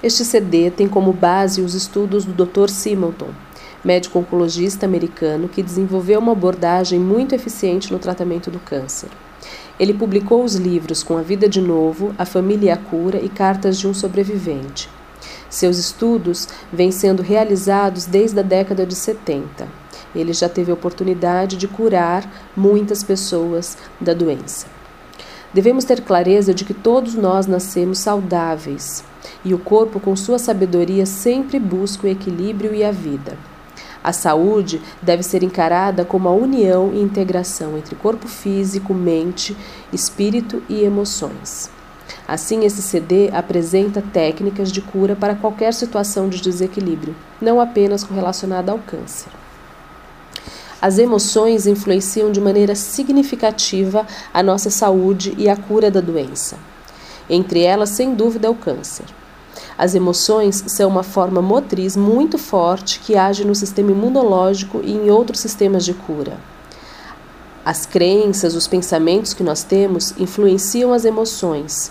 Este CD tem como base os estudos do Dr. Simonton, médico oncologista americano que desenvolveu uma abordagem muito eficiente no tratamento do câncer. Ele publicou os livros Com a Vida de Novo, A Família e a Cura e Cartas de um Sobrevivente. Seus estudos vêm sendo realizados desde a década de 70. Ele já teve a oportunidade de curar muitas pessoas da doença. Devemos ter clareza de que todos nós nascemos saudáveis e o corpo, com sua sabedoria, sempre busca o equilíbrio e a vida. A saúde deve ser encarada como a união e integração entre corpo físico, mente, espírito e emoções. Assim, esse CD apresenta técnicas de cura para qualquer situação de desequilíbrio, não apenas relacionada ao câncer. As emoções influenciam de maneira significativa a nossa saúde e a cura da doença. Entre elas, sem dúvida, é o câncer. As emoções são uma forma motriz muito forte que age no sistema imunológico e em outros sistemas de cura. As crenças, os pensamentos que nós temos influenciam as emoções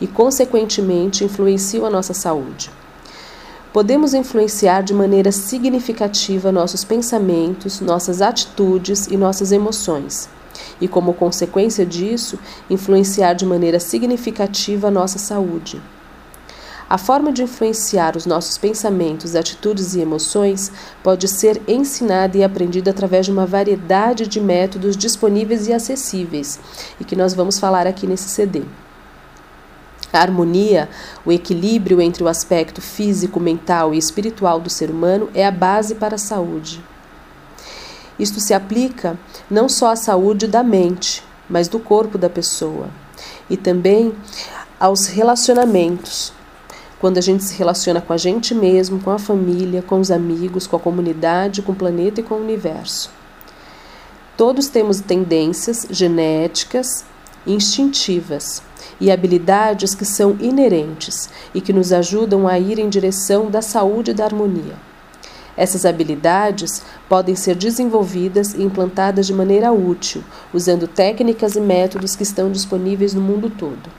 e, consequentemente, influenciam a nossa saúde. Podemos influenciar de maneira significativa nossos pensamentos, nossas atitudes e nossas emoções, e, como consequência disso, influenciar de maneira significativa nossa saúde. A forma de influenciar os nossos pensamentos, atitudes e emoções pode ser ensinada e aprendida através de uma variedade de métodos disponíveis e acessíveis, e que nós vamos falar aqui nesse CD. A harmonia, o equilíbrio entre o aspecto físico, mental e espiritual do ser humano é a base para a saúde. Isto se aplica não só à saúde da mente, mas do corpo da pessoa, e também aos relacionamentos, quando a gente se relaciona com a gente mesmo, com a família, com os amigos, com a comunidade, com o planeta e com o universo. Todos temos tendências genéticas instintivas e habilidades que são inerentes e que nos ajudam a ir em direção da saúde e da harmonia. Essas habilidades podem ser desenvolvidas e implantadas de maneira útil, usando técnicas e métodos que estão disponíveis no mundo todo.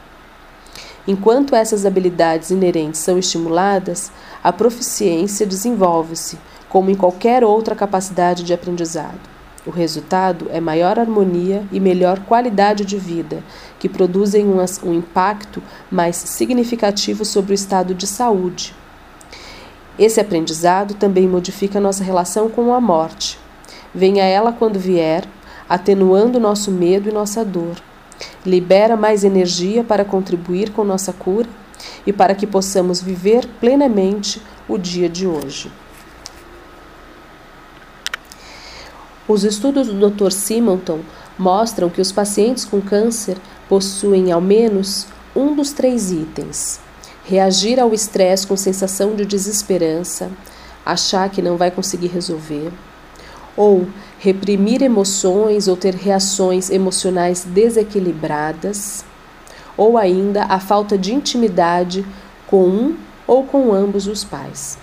Enquanto essas habilidades inerentes são estimuladas, a proficiência desenvolve-se, como em qualquer outra capacidade de aprendizado. O resultado é maior harmonia e melhor qualidade de vida, que produzem um, impacto mais significativo sobre o estado de saúde. Esse aprendizado também modifica nossa relação com a morte. Venha ela quando vier, atenuando nosso medo e nossa dor libera mais energia para contribuir com nossa cura e para que possamos viver plenamente o dia de hoje. Os estudos do Dr. Simonton mostram que os pacientes com câncer possuem ao menos um dos três itens: reagir ao estresse com sensação de desesperança, achar que não vai conseguir resolver, ou reprimir emoções ou ter reações emocionais desequilibradas, ou ainda a falta de intimidade com um ou com ambos os pais.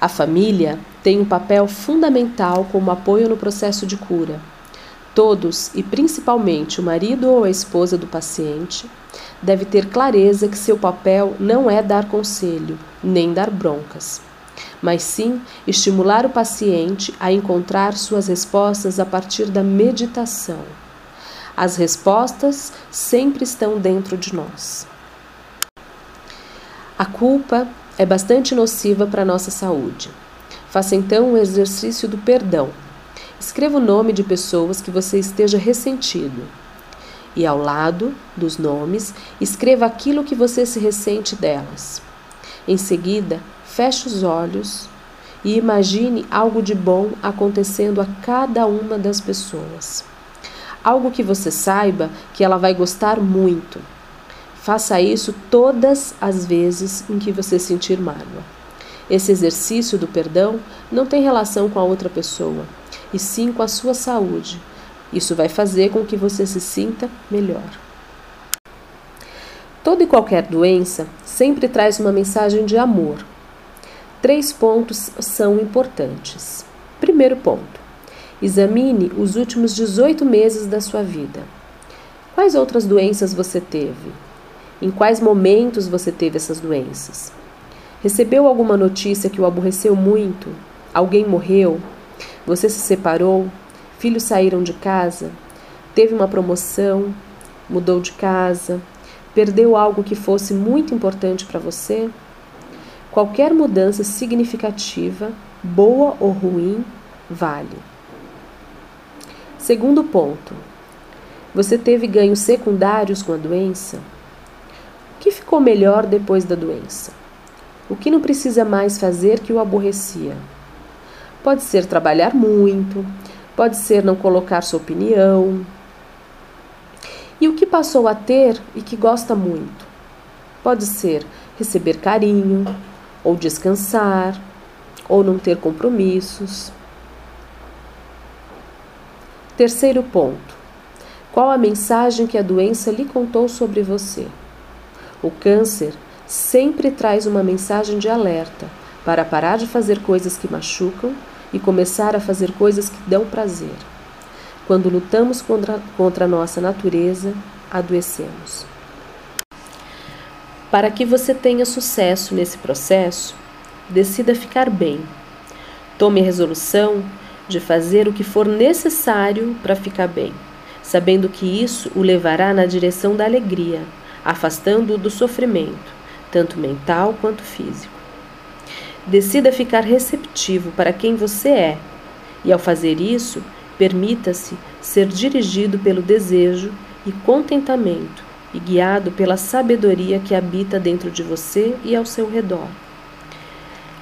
A família tem um papel fundamental como apoio no processo de cura. Todos, e principalmente o marido ou a esposa do paciente, deve ter clareza que seu papel não é dar conselho, nem dar broncas mas sim estimular o paciente a encontrar suas respostas a partir da meditação. As respostas sempre estão dentro de nós. A culpa é bastante nociva para a nossa saúde. Faça então o exercício do perdão. Escreva o nome de pessoas que você esteja ressentido. E ao lado dos nomes, escreva aquilo que você se ressente delas. Em seguida, Feche os olhos e imagine algo de bom acontecendo a cada uma das pessoas. Algo que você saiba que ela vai gostar muito. Faça isso todas as vezes em que você sentir mágoa. Esse exercício do perdão não tem relação com a outra pessoa, e sim com a sua saúde. Isso vai fazer com que você se sinta melhor. Toda e qualquer doença sempre traz uma mensagem de amor, Três pontos são importantes. Primeiro ponto: examine os últimos 18 meses da sua vida. Quais outras doenças você teve? Em quais momentos você teve essas doenças? Recebeu alguma notícia que o aborreceu muito? Alguém morreu? Você se separou? Filhos saíram de casa? Teve uma promoção? Mudou de casa? Perdeu algo que fosse muito importante para você? Qualquer mudança significativa, boa ou ruim, vale. Segundo ponto: você teve ganhos secundários com a doença? O que ficou melhor depois da doença? O que não precisa mais fazer que o aborrecia? Pode ser trabalhar muito, pode ser não colocar sua opinião. E o que passou a ter e que gosta muito? Pode ser receber carinho, ou descansar, ou não ter compromissos. Terceiro ponto: qual a mensagem que a doença lhe contou sobre você? O câncer sempre traz uma mensagem de alerta para parar de fazer coisas que machucam e começar a fazer coisas que dão prazer. Quando lutamos contra, contra a nossa natureza, adoecemos. Para que você tenha sucesso nesse processo, decida ficar bem. Tome a resolução de fazer o que for necessário para ficar bem, sabendo que isso o levará na direção da alegria, afastando-o do sofrimento, tanto mental quanto físico. Decida ficar receptivo para quem você é, e ao fazer isso, permita-se ser dirigido pelo desejo e contentamento e guiado pela sabedoria que habita dentro de você e ao seu redor.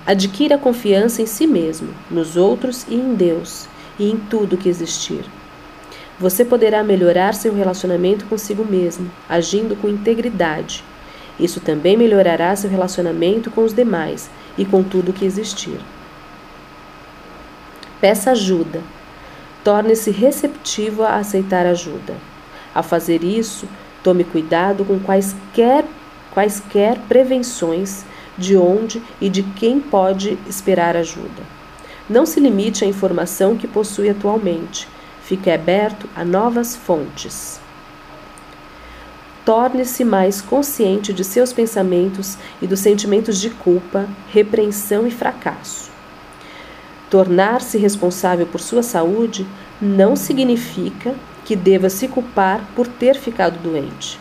Adquira confiança em si mesmo, nos outros e em Deus, e em tudo que existir. Você poderá melhorar seu relacionamento consigo mesmo, agindo com integridade. Isso também melhorará seu relacionamento com os demais e com tudo que existir. Peça ajuda. Torne-se receptivo a aceitar ajuda. Ao fazer isso, tome cuidado com quaisquer, quaisquer prevenções de onde e de quem pode esperar ajuda. Não se limite à informação que possui atualmente. Fique aberto a novas fontes. Torne-se mais consciente de seus pensamentos e dos sentimentos de culpa, repreensão e fracasso. Tornar-se responsável por sua saúde não significa que deva se culpar por ter ficado doente.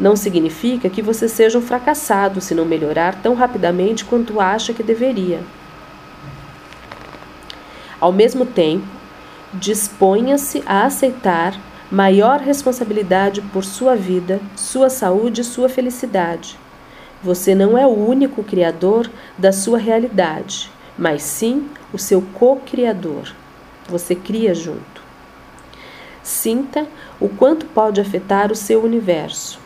Não significa que você seja um fracassado se não melhorar tão rapidamente quanto acha que deveria. Ao mesmo tempo, disponha-se a aceitar maior responsabilidade por sua vida, sua saúde e sua felicidade. Você não é o único criador da sua realidade, mas sim o seu co-criador. Você cria junto. Sinta o quanto pode afetar o seu universo.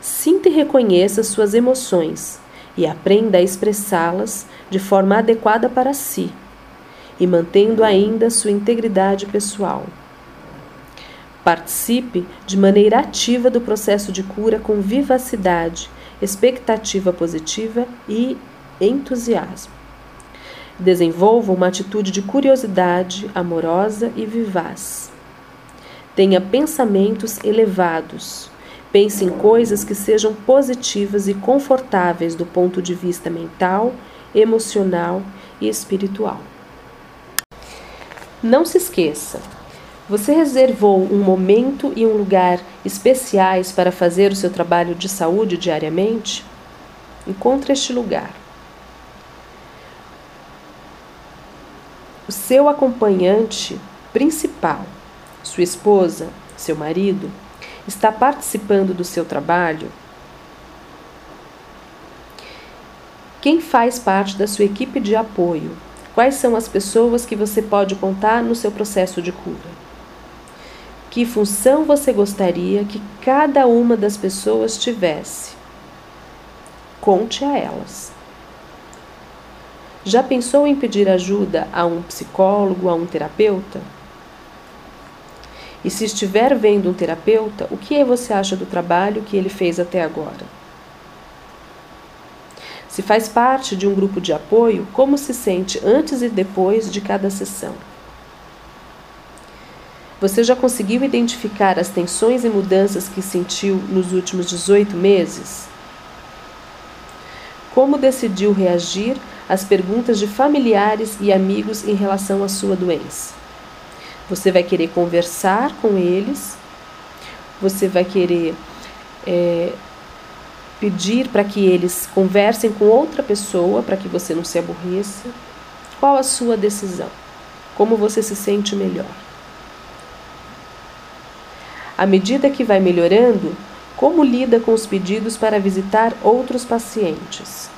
Sinta e reconheça suas emoções e aprenda a expressá-las de forma adequada para si e mantendo ainda sua integridade pessoal. Participe de maneira ativa do processo de cura com vivacidade, expectativa positiva e entusiasmo. Desenvolva uma atitude de curiosidade amorosa e vivaz. Tenha pensamentos elevados Pense em coisas que sejam positivas e confortáveis do ponto de vista mental, emocional e espiritual. Não se esqueça, você reservou um momento e um lugar especiais para fazer o seu trabalho de saúde diariamente? Encontre este lugar. O seu acompanhante principal, sua esposa, seu marido, está participando do seu trabalho? Quem faz parte da sua equipe de apoio? Quais são as pessoas que você pode contar no seu processo de cura? Que função você gostaria que cada uma das pessoas tivesse? Conte a elas. Já pensou em pedir ajuda a um psicólogo, a um terapeuta? E se estiver vendo um terapeuta, o que você acha do trabalho que ele fez até agora? Se faz parte de um grupo de apoio, como se sente antes e depois de cada sessão? Você já conseguiu identificar as tensões e mudanças que sentiu nos últimos 18 meses? Como decidiu reagir às perguntas de familiares e amigos em relação à sua doença? Você vai querer conversar com eles? Você vai querer é, pedir para que eles conversem com outra pessoa para que você não se aborreça? Qual a sua decisão? Como você se sente melhor? À medida que vai melhorando, como lida com os pedidos para visitar outros pacientes?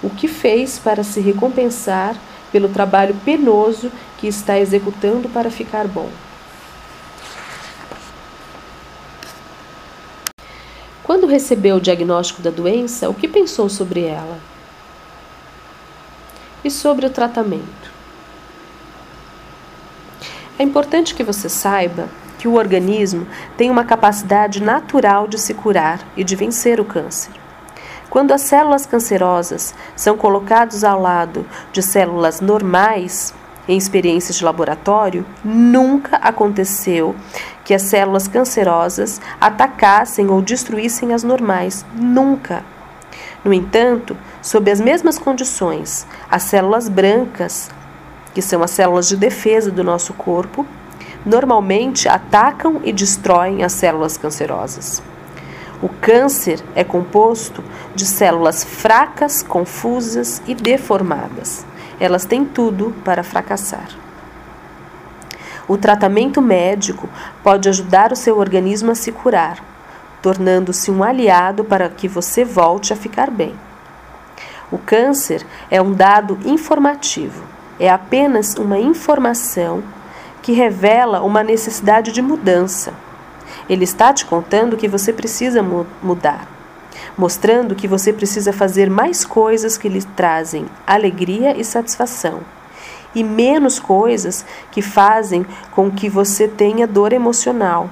O que fez para se recompensar pelo trabalho penoso que está executando para ficar bom? Quando recebeu o diagnóstico da doença, o que pensou sobre ela? E sobre o tratamento? É importante que você saiba que o organismo tem uma capacidade natural de se curar e de vencer o câncer. Quando as células cancerosas são colocadas ao lado de células normais, em experiências de laboratório, nunca aconteceu que as células cancerosas atacassem ou destruíssem as normais. Nunca. No entanto, sob as mesmas condições, as células brancas, que são as células de defesa do nosso corpo, normalmente atacam e destroem as células cancerosas. O câncer é composto de células fracas, confusas e deformadas. Elas têm tudo para fracassar. O tratamento médico pode ajudar o seu organismo a se curar, tornando-se um aliado para que você volte a ficar bem. O câncer é um dado informativo, é apenas uma informação que revela uma necessidade de mudança. Ele está te contando que você precisa mu mudar, mostrando que você precisa fazer mais coisas que lhe trazem alegria e satisfação, e menos coisas que fazem com que você tenha dor emocional,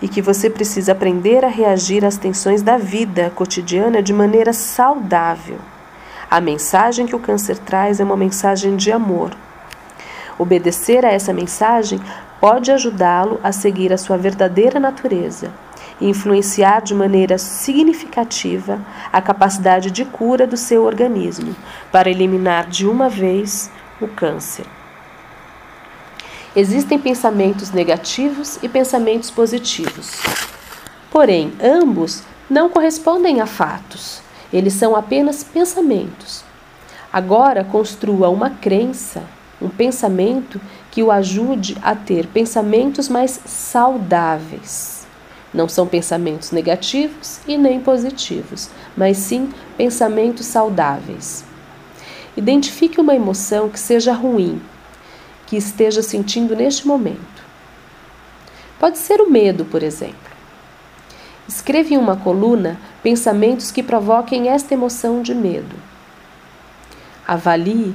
e que você precisa aprender a reagir às tensões da vida cotidiana de maneira saudável. A mensagem que o câncer traz é uma mensagem de amor Obedecer a essa mensagem pode ajudá-lo a seguir a sua verdadeira natureza e influenciar de maneira significativa a capacidade de cura do seu organismo para eliminar de uma vez o câncer. Existem pensamentos negativos e pensamentos positivos. Porém, ambos não correspondem a fatos. Eles são apenas pensamentos. Agora construa uma crença um pensamento que o ajude a ter pensamentos mais saudáveis. Não são pensamentos negativos e nem positivos, mas sim pensamentos saudáveis. Identifique uma emoção que seja ruim, que esteja sentindo neste momento. Pode ser o medo, por exemplo. Escreva em uma coluna pensamentos que provoquem esta emoção de medo. Avalie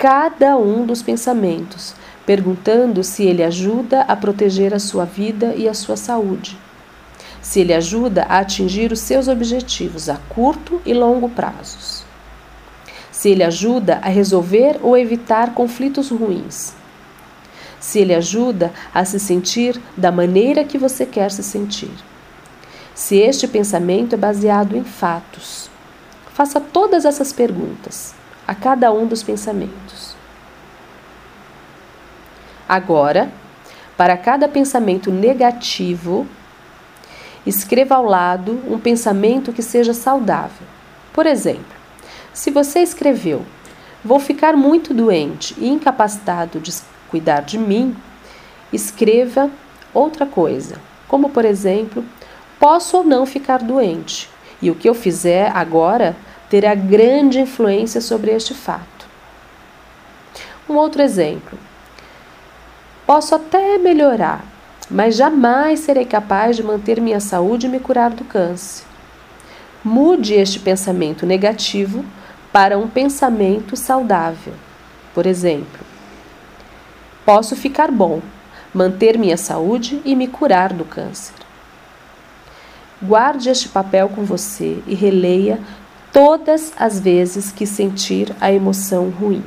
cada um dos pensamentos, perguntando se ele ajuda a proteger a sua vida e a sua saúde. Se ele ajuda a atingir os seus objetivos a curto e longo prazos. Se ele ajuda a resolver ou evitar conflitos ruins. Se ele ajuda a se sentir da maneira que você quer se sentir. Se este pensamento é baseado em fatos. Faça todas essas perguntas a cada um dos pensamentos. Agora, para cada pensamento negativo, escreva ao lado um pensamento que seja saudável. Por exemplo, se você escreveu: Vou ficar muito doente e incapacitado de cuidar de mim, escreva outra coisa, como por exemplo: Posso ou não ficar doente, e o que eu fizer agora terá grande influência sobre este fato. Um outro exemplo. Posso até melhorar, mas jamais serei capaz de manter minha saúde e me curar do câncer. Mude este pensamento negativo para um pensamento saudável. Por exemplo, posso ficar bom, manter minha saúde e me curar do câncer. Guarde este papel com você e releia todas as vezes que sentir a emoção ruim.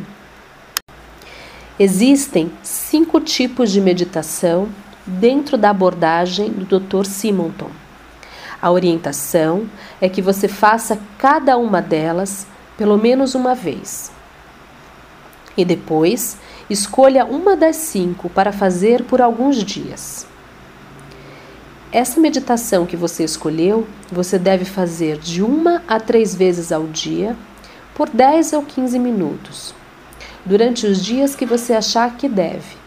Existem cinco tipos de meditação dentro da abordagem do Dr. Simonton. A orientação é que você faça cada uma delas pelo menos uma vez. E depois, escolha uma das cinco para fazer por alguns dias. Essa meditação que você escolheu, você deve fazer de uma a três vezes ao dia, por 10 ou 15 minutos, durante os dias que você achar que deve.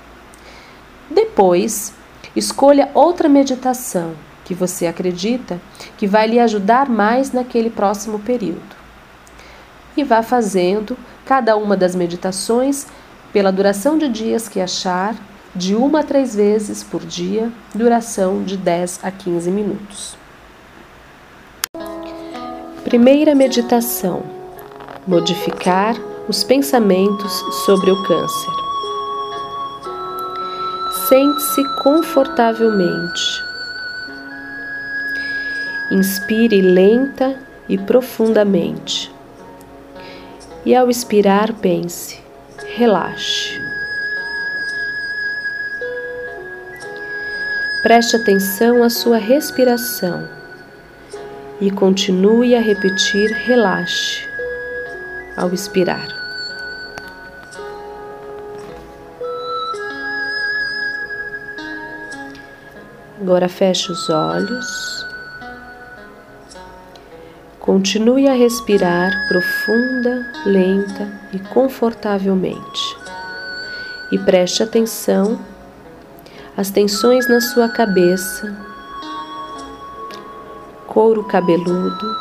Depois, escolha outra meditação que você acredita que vai lhe ajudar mais naquele próximo período. E vá fazendo cada uma das meditações pela duração de dias que achar de uma a três vezes por dia, duração de 10 a 15 minutos. Primeira meditação: modificar os pensamentos sobre o câncer. Sente-se confortavelmente. Inspire lenta e profundamente. E ao expirar, pense: relaxe. Preste atenção à sua respiração e continue a repetir relaxe ao expirar. Agora feche os olhos. Continue a respirar profunda, lenta e confortavelmente. E preste atenção as tensões na sua cabeça, couro cabeludo.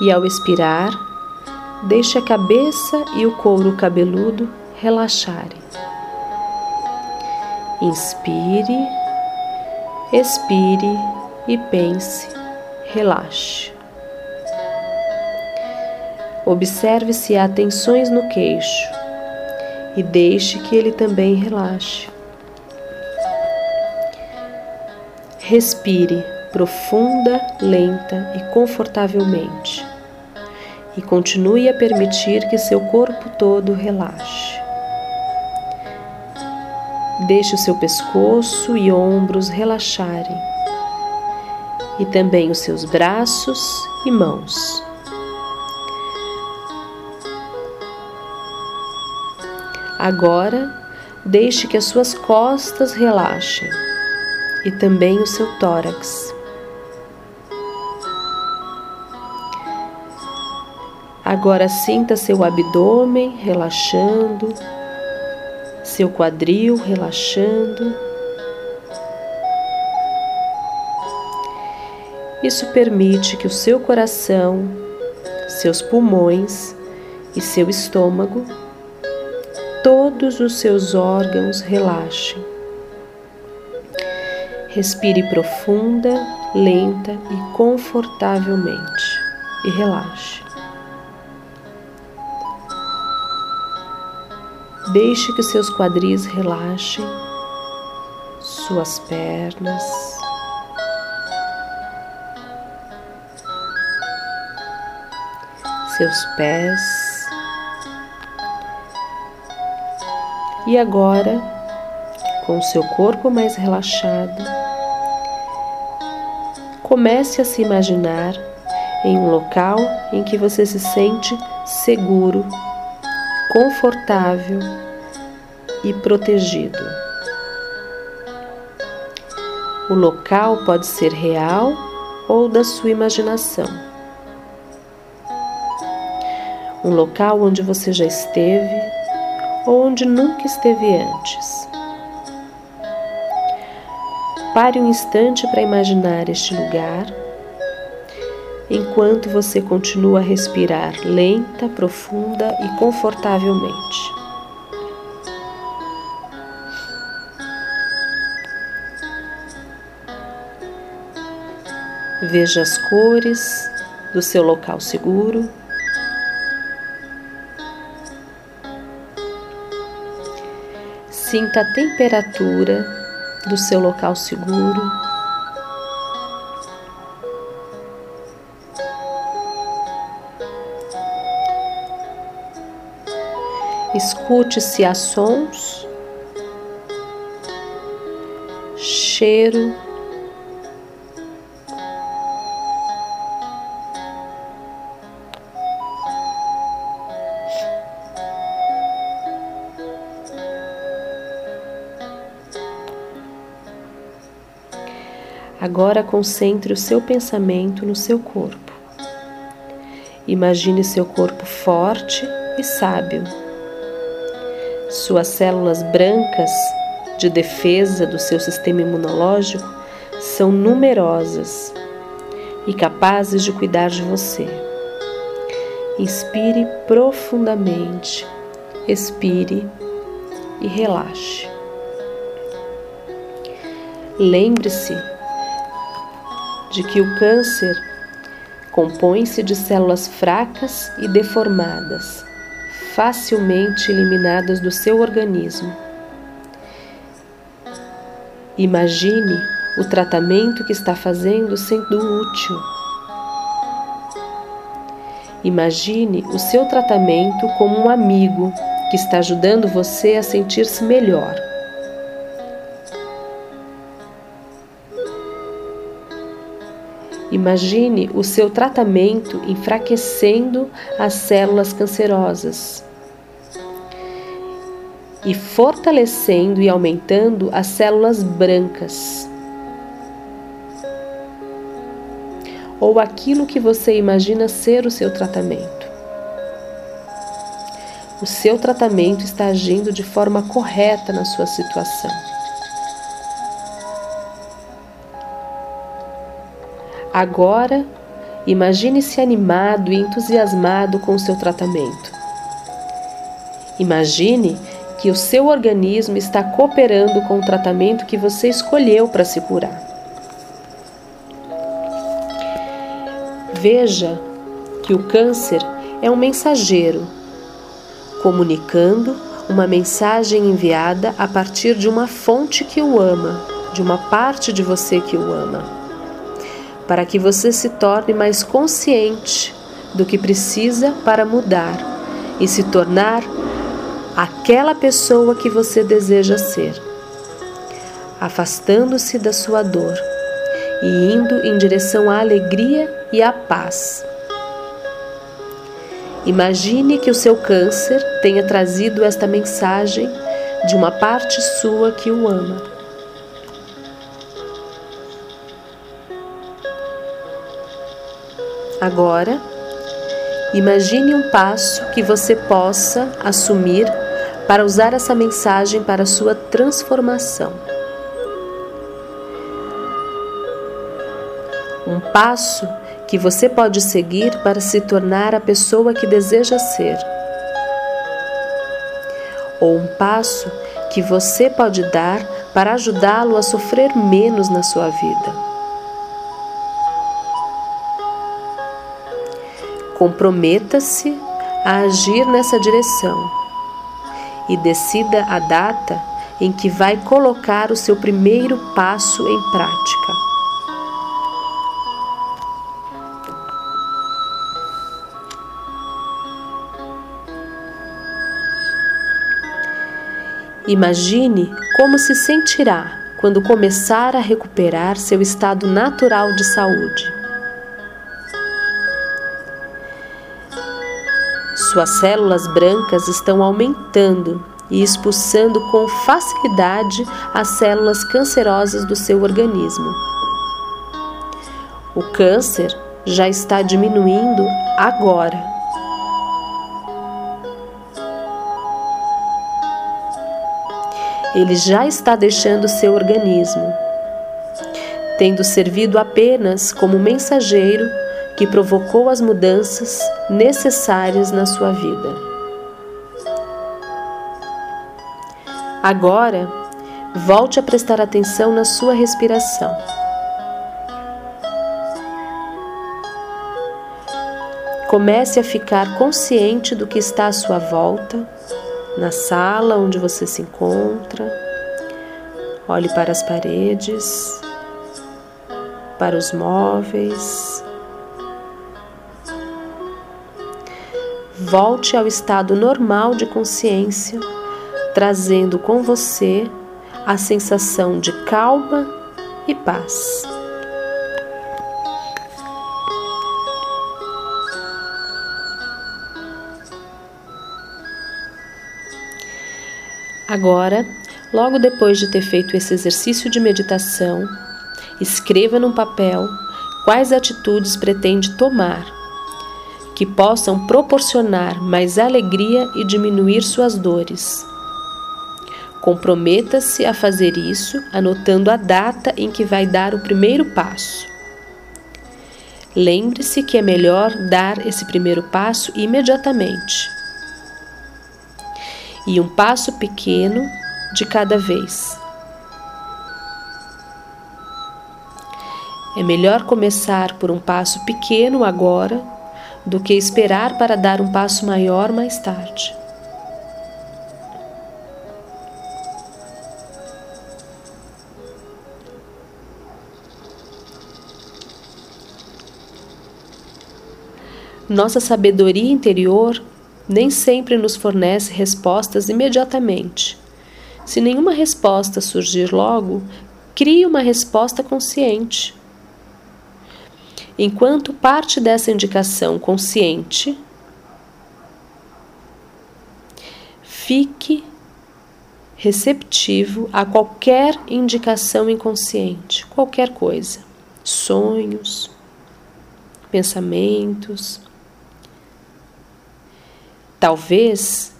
E ao expirar, deixe a cabeça e o couro cabeludo relaxarem. Inspire, expire e pense, relaxe. Observe se há tensões no queixo e deixe que ele também relaxe. Respire profunda, lenta e confortavelmente. E continue a permitir que seu corpo todo relaxe. Deixe o seu pescoço e ombros relaxarem, e também os seus braços e mãos. Agora, deixe que as suas costas relaxem e também o seu tórax. Agora sinta seu abdômen relaxando, seu quadril relaxando. Isso permite que o seu coração, seus pulmões e seu estômago todos os seus órgãos relaxem. Respire profunda, lenta e confortavelmente e relaxe. Deixe que seus quadris relaxem, suas pernas, seus pés. E agora, com o seu corpo mais relaxado, comece a se imaginar em um local em que você se sente seguro, confortável e protegido. O local pode ser real ou da sua imaginação. Um local onde você já esteve onde nunca esteve antes. Pare um instante para imaginar este lugar, enquanto você continua a respirar lenta, profunda e confortavelmente. Veja as cores do seu local seguro. Sinta a temperatura do seu local seguro. Escute se há sons, cheiro, Agora concentre o seu pensamento no seu corpo. Imagine seu corpo forte e sábio. Suas células brancas de defesa do seu sistema imunológico são numerosas e capazes de cuidar de você. Inspire profundamente, expire e relaxe. Lembre-se de que o câncer compõe-se de células fracas e deformadas, facilmente eliminadas do seu organismo. Imagine o tratamento que está fazendo sendo útil. Imagine o seu tratamento como um amigo que está ajudando você a sentir-se melhor. Imagine o seu tratamento enfraquecendo as células cancerosas e fortalecendo e aumentando as células brancas. Ou aquilo que você imagina ser o seu tratamento. O seu tratamento está agindo de forma correta na sua situação. Agora, imagine-se animado e entusiasmado com o seu tratamento. Imagine que o seu organismo está cooperando com o tratamento que você escolheu para se curar. Veja que o câncer é um mensageiro, comunicando uma mensagem enviada a partir de uma fonte que o ama, de uma parte de você que o ama para que você se torne mais consciente do que precisa para mudar e se tornar aquela pessoa que você deseja ser, afastando-se da sua dor e indo em direção à alegria e à paz. Imagine que o seu câncer tenha trazido esta mensagem de uma parte sua que o ama. Agora, imagine um passo que você possa assumir para usar essa mensagem para sua transformação. Um passo que você pode seguir para se tornar a pessoa que deseja ser. Ou um passo que você pode dar para ajudá-lo a sofrer menos na sua vida. Comprometa-se a agir nessa direção e decida a data em que vai colocar o seu primeiro passo em prática. Imagine como se sentirá quando começar a recuperar seu estado natural de saúde. Suas células brancas estão aumentando e expulsando com facilidade as células cancerosas do seu organismo. O câncer já está diminuindo agora. Ele já está deixando seu organismo, tendo servido apenas como mensageiro que provocou as mudanças necessárias na sua vida. Agora, volte a prestar atenção na sua respiração. Comece a ficar consciente do que está à sua volta, na sala onde você se encontra. Olhe para as paredes, para os móveis, volte ao estado normal de consciência, trazendo com você a sensação de calma e paz. Agora, logo depois de ter feito esse exercício de meditação, escreva num papel quais atitudes pretende tomar que possam proporcionar mais alegria e diminuir suas dores. Comprometa-se a fazer isso anotando a data em que vai dar o primeiro passo. Lembre-se que é melhor dar esse primeiro passo imediatamente. E um passo pequeno de cada vez. É melhor começar por um passo pequeno agora do que esperar para dar um passo maior mais tarde. Nossa sabedoria interior nem sempre nos fornece respostas imediatamente. Se nenhuma resposta surgir logo, crie uma resposta consciente. Enquanto parte dessa indicação consciente, fique receptivo a qualquer indicação inconsciente, qualquer coisa, sonhos, pensamentos, Talvez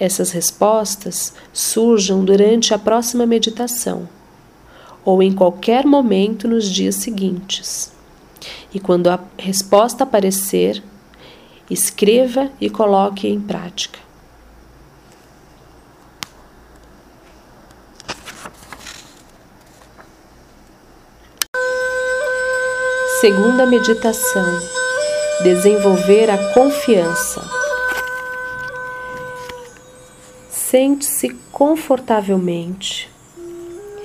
essas respostas surjam durante a próxima meditação ou em qualquer momento nos dias seguintes. E quando a resposta aparecer, escreva e coloque em prática. Segunda meditação: desenvolver a confiança. Sente-se confortavelmente,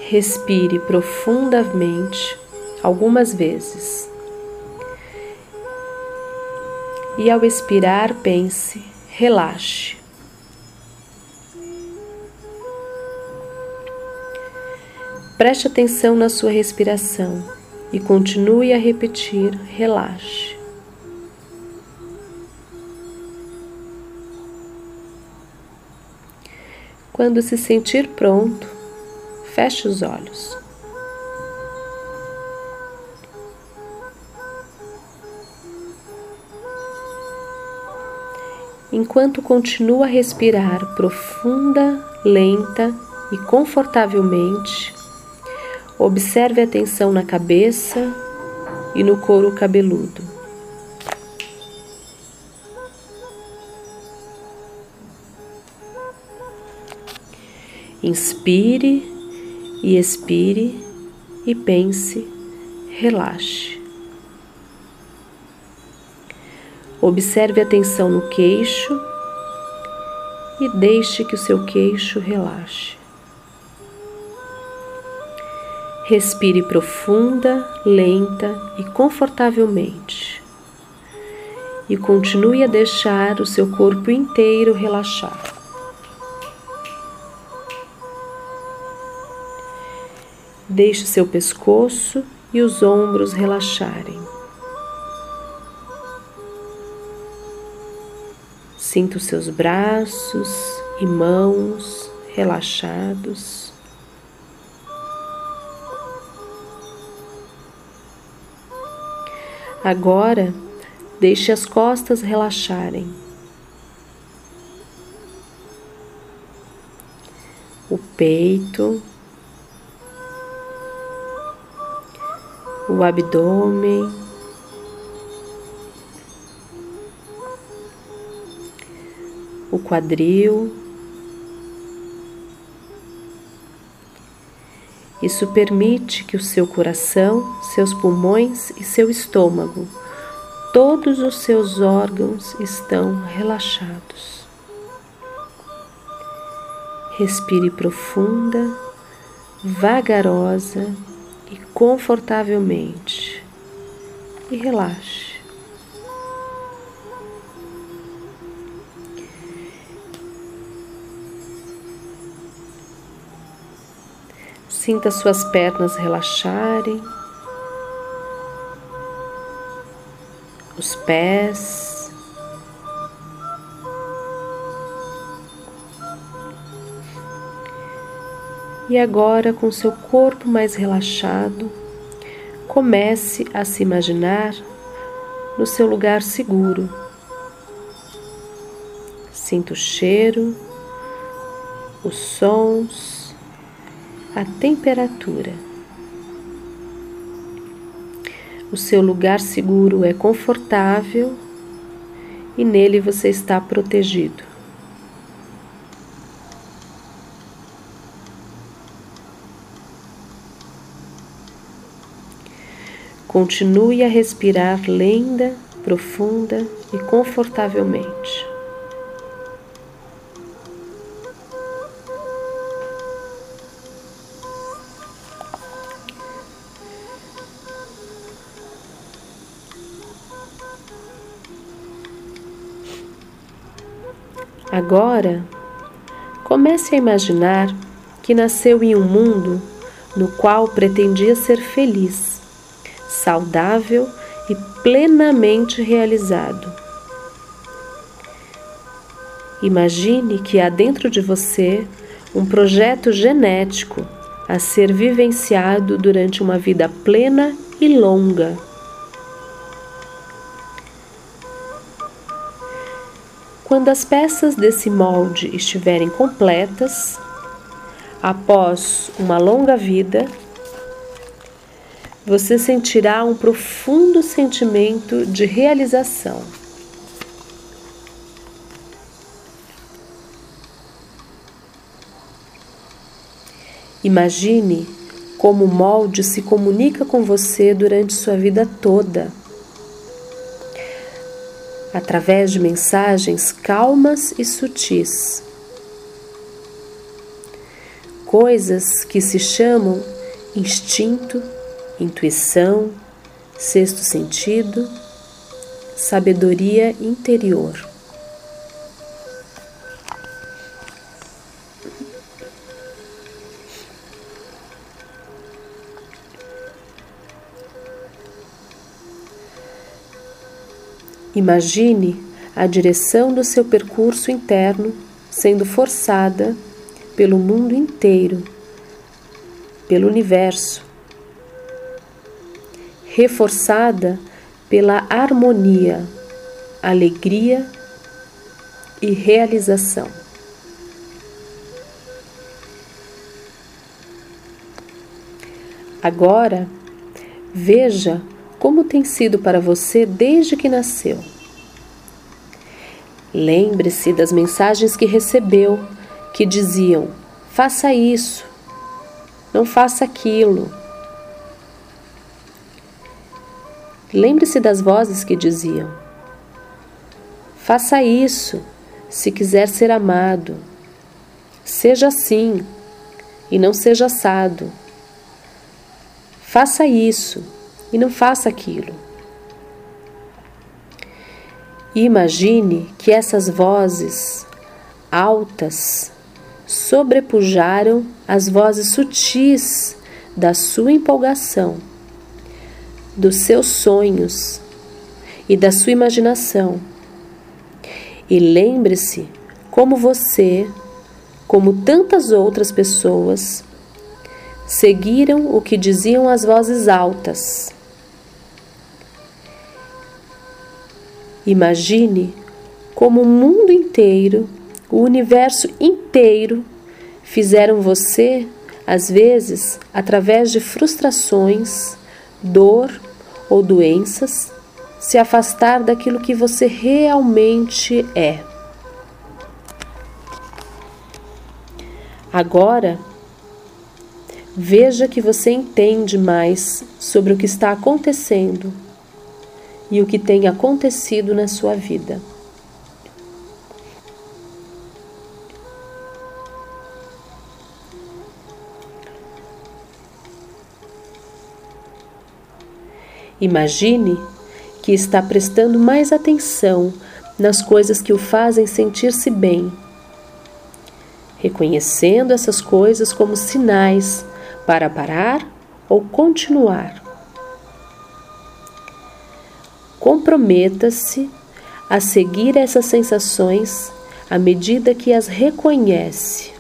respire profundamente algumas vezes. E ao expirar, pense, relaxe. Preste atenção na sua respiração e continue a repetir: relaxe. Quando se sentir pronto, feche os olhos. Enquanto continua a respirar profunda, lenta e confortavelmente, observe a tensão na cabeça e no couro cabeludo. Inspire e expire e pense, relaxe. Observe a tensão no queixo e deixe que o seu queixo relaxe. Respire profunda, lenta e confortavelmente. E continue a deixar o seu corpo inteiro relaxar. Deixe seu pescoço e os ombros relaxarem. Sinta os seus braços e mãos relaxados. Agora, deixe as costas relaxarem. O peito, o abdômen, o quadril. Isso permite que o seu coração, seus pulmões e seu estômago, todos os seus órgãos estão relaxados. Respire profunda, vagarosa e confortavelmente e relaxe. Sinta suas pernas relaxarem, os pés. E agora, com seu corpo mais relaxado, comece a se imaginar no seu lugar seguro. Sinta o cheiro, os sons, a temperatura. O seu lugar seguro é confortável e nele você está protegido. Continue a respirar lenta, profunda e confortavelmente. Agora, comece a imaginar que nasceu em um mundo no qual pretendia ser feliz, saudável e plenamente realizado. Imagine que há dentro de você um projeto genético a ser vivenciado durante uma vida plena e longa Quando as peças desse molde estiverem completas, após uma longa vida, você sentirá um profundo sentimento de realização. Imagine como o molde se comunica com você durante sua vida toda através de mensagens calmas e sutis. Coisas que se chamam instinto, intuição, sexto sentido, sabedoria interior. Imagine a direção do seu percurso interno sendo forçada pelo mundo inteiro, pelo universo, reforçada pela harmonia, alegria e realização. Agora, veja como tem sido para você desde que nasceu. Lembre-se das mensagens que recebeu, que diziam: faça isso, não faça aquilo. Lembre-se das vozes que diziam: faça isso, se quiser ser amado. Seja assim e não seja assado. Faça isso e não faça aquilo. Imagine que essas vozes altas sobrepujaram as vozes sutis da sua empolgação, dos seus sonhos e da sua imaginação. E lembre-se como você, como tantas outras pessoas, seguiram o que diziam as vozes altas Imagine como o mundo inteiro, o universo inteiro, fizeram você, às vezes, através de frustrações, dor ou doenças, se afastar daquilo que você realmente é. Agora, veja que você entende mais sobre o que está acontecendo e o que tem acontecido na sua vida. Imagine que está prestando mais atenção nas coisas que o fazem sentir-se bem, reconhecendo essas coisas como sinais para parar ou continuar. Comprometa-se a seguir essas sensações à medida que as reconhece.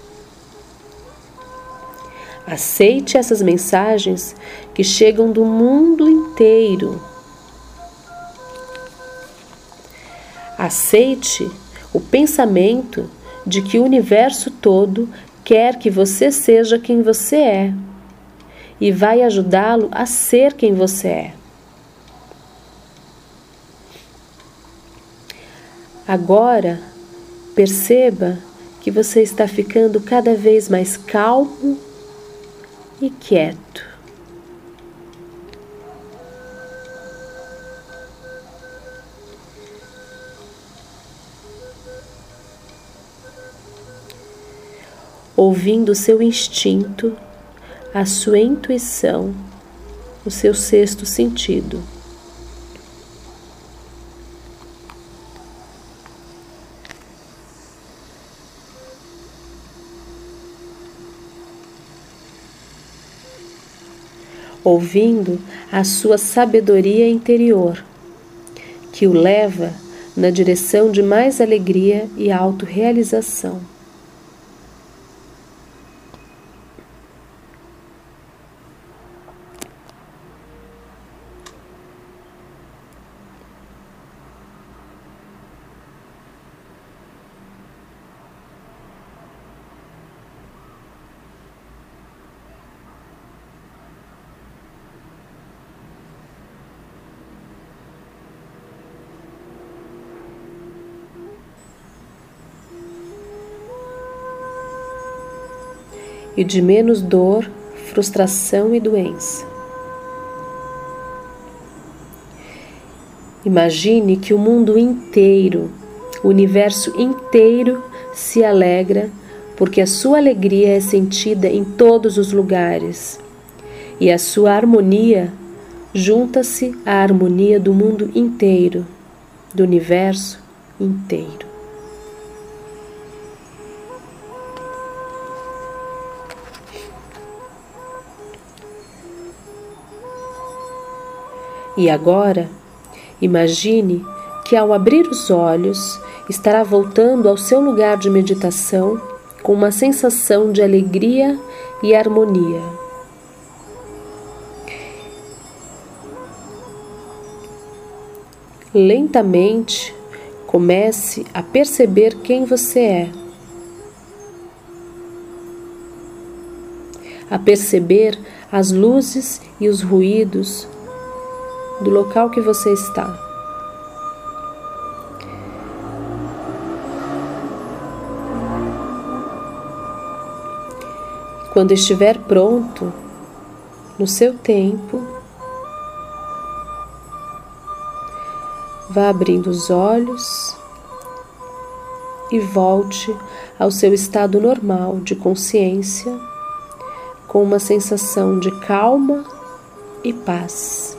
Aceite essas mensagens que chegam do mundo inteiro. Aceite o pensamento de que o universo todo quer que você seja quem você é e vai ajudá-lo a ser quem você é. Agora, perceba que você está ficando cada vez mais calmo e quieto. Ouvindo o seu instinto, a sua intuição, o seu sexto sentido. Ouvindo a sua sabedoria interior, que o leva na direção de mais alegria e autorrealização. E de menos dor, frustração e doença. Imagine que o mundo inteiro, o universo inteiro se alegra porque a sua alegria é sentida em todos os lugares e a sua harmonia junta-se à harmonia do mundo inteiro, do universo inteiro. E agora, imagine que ao abrir os olhos estará voltando ao seu lugar de meditação com uma sensação de alegria e harmonia. Lentamente comece a perceber quem você é, a perceber as luzes e os ruídos do local que você está. Quando estiver pronto, no seu tempo, vá abrindo os olhos e volte ao seu estado normal de consciência com uma sensação de calma e paz.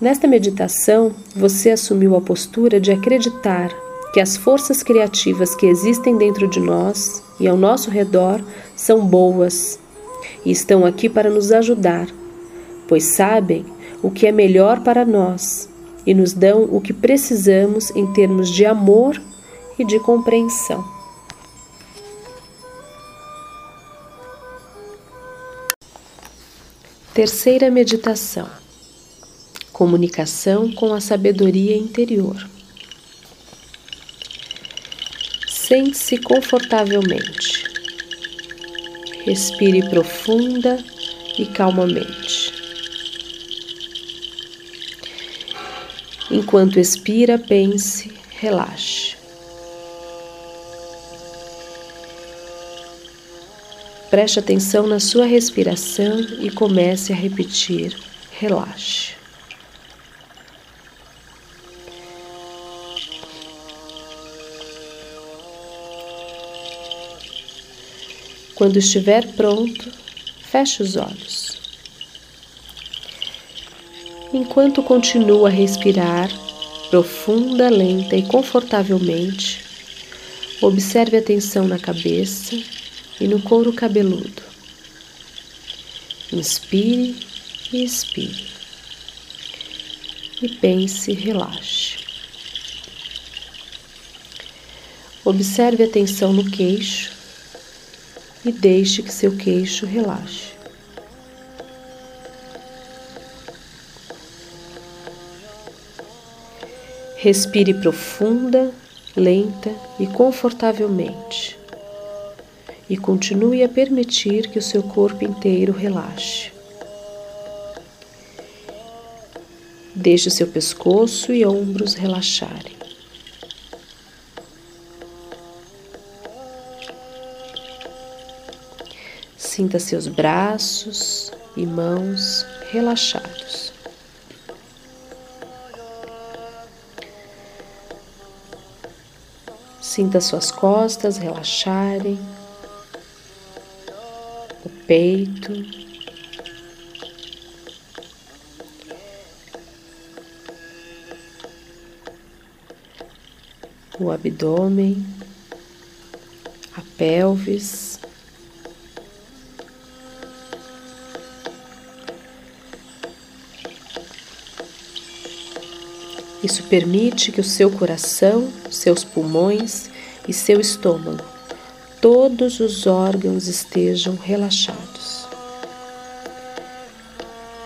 Nesta meditação, você assumiu a postura de acreditar que as forças criativas que existem dentro de nós e ao nosso redor são boas e estão aqui para nos ajudar, pois sabem o que é melhor para nós e nos dão o que precisamos em termos de amor e de compreensão. Terceira meditação comunicação com a sabedoria interior. Sente-se confortavelmente. Respire profunda e calmamente. Enquanto expira, pense, relaxe. Preste atenção na sua respiração e comece a repetir: relaxe. Quando estiver pronto, feche os olhos. Enquanto continua a respirar profunda, lenta e confortavelmente, observe a tensão na cabeça e no couro cabeludo. Inspire e expire. E pense, relaxe. Observe a tensão no queixo e deixe que seu queixo relaxe. Respire profunda, lenta e confortavelmente. E continue a permitir que o seu corpo inteiro relaxe. Deixe o seu pescoço e ombros relaxarem. Sinta seus braços e mãos relaxados. Sinta suas costas relaxarem, o peito, o abdômen, a pelvis. Isso permite que o seu coração, seus pulmões e seu estômago, todos os órgãos estejam relaxados.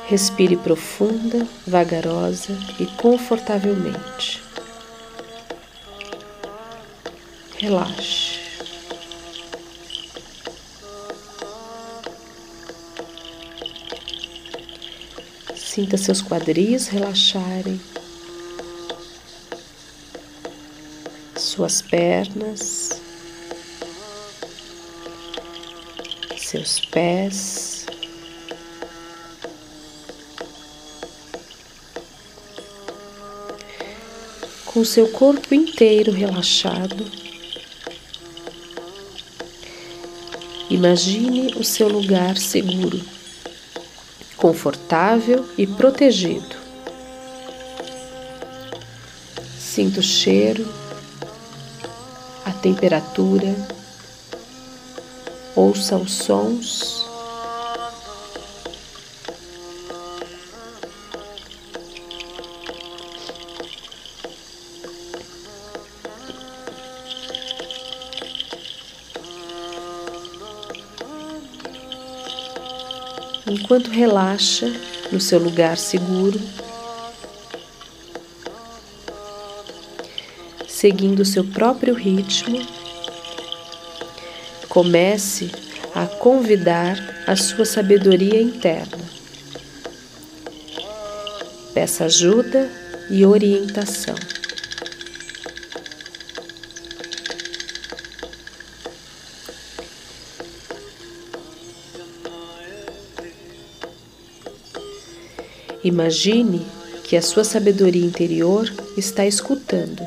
Respire profunda, vagarosa e confortavelmente. Relaxe. Sinta seus quadris relaxarem suas pernas, seus pés. Com seu corpo inteiro relaxado, imagine o seu lugar seguro, confortável e protegido. Sinta o cheiro temperatura, ouça os sons. Enquanto relaxa no seu lugar seguro, seguindo seu próprio ritmo, comece a convidar a sua sabedoria interna. Peça ajuda e orientação. Imagine que a sua sabedoria interior está escutando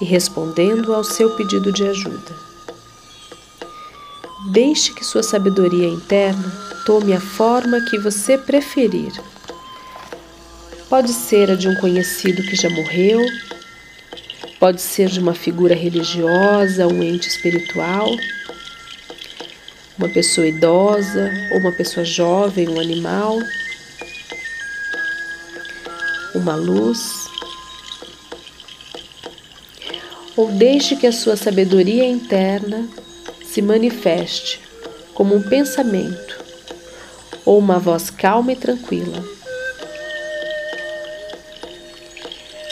e respondendo ao seu pedido de ajuda. Deixe que sua sabedoria interna tome a forma que você preferir. Pode ser a de um conhecido que já morreu, pode ser de uma figura religiosa, um ente espiritual, uma pessoa idosa ou uma pessoa jovem, um animal, uma luz ou deixe que a sua sabedoria interna se manifeste como um pensamento ou uma voz calma e tranquila,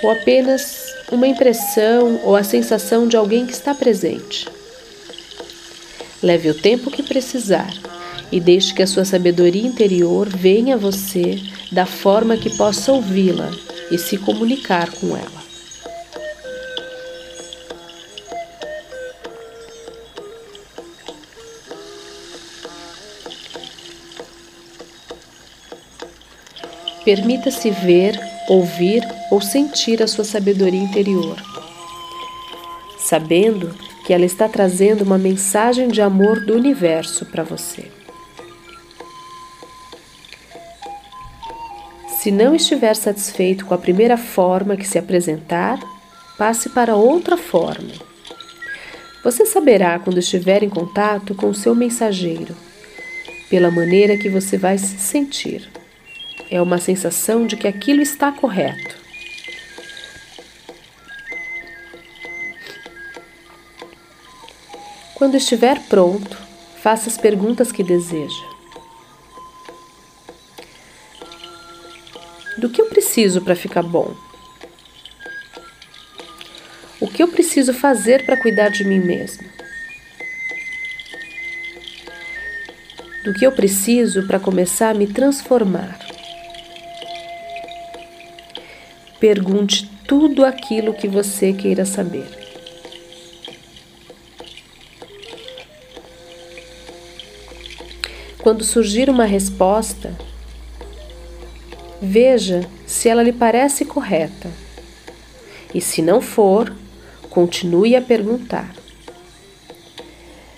ou apenas uma impressão ou a sensação de alguém que está presente. Leve o tempo que precisar e deixe que a sua sabedoria interior venha a você da forma que possa ouvi-la e se comunicar com ela. Permita-se ver, ouvir ou sentir a sua sabedoria interior, sabendo que ela está trazendo uma mensagem de amor do universo para você. Se não estiver satisfeito com a primeira forma que se apresentar, passe para outra forma. Você saberá quando estiver em contato com o seu mensageiro, pela maneira que você vai se sentir. É uma sensação de que aquilo está correto. Quando estiver pronto, faça as perguntas que deseja. Do que eu preciso para ficar bom? O que eu preciso fazer para cuidar de mim mesmo? Do que eu preciso para começar a me transformar? Pergunte tudo aquilo que você queira saber. Quando surgir uma resposta, veja se ela lhe parece correta. E se não for, Continue a perguntar.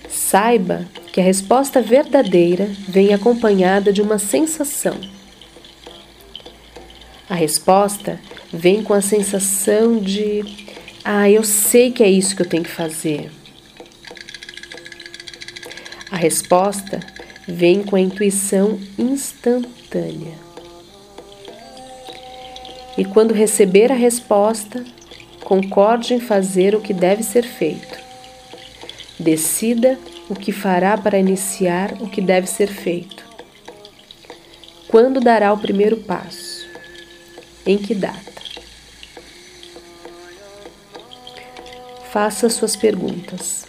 Saiba que a resposta verdadeira vem acompanhada de uma sensação. A resposta vem com a sensação de: ah, eu sei que é isso que eu tenho que fazer. A resposta vem com a intuição instantânea. E quando receber a resposta, Concorde em fazer o que deve ser feito. Decida o que fará para iniciar o que deve ser feito. Quando dará o primeiro passo? Em que data? Faça suas perguntas.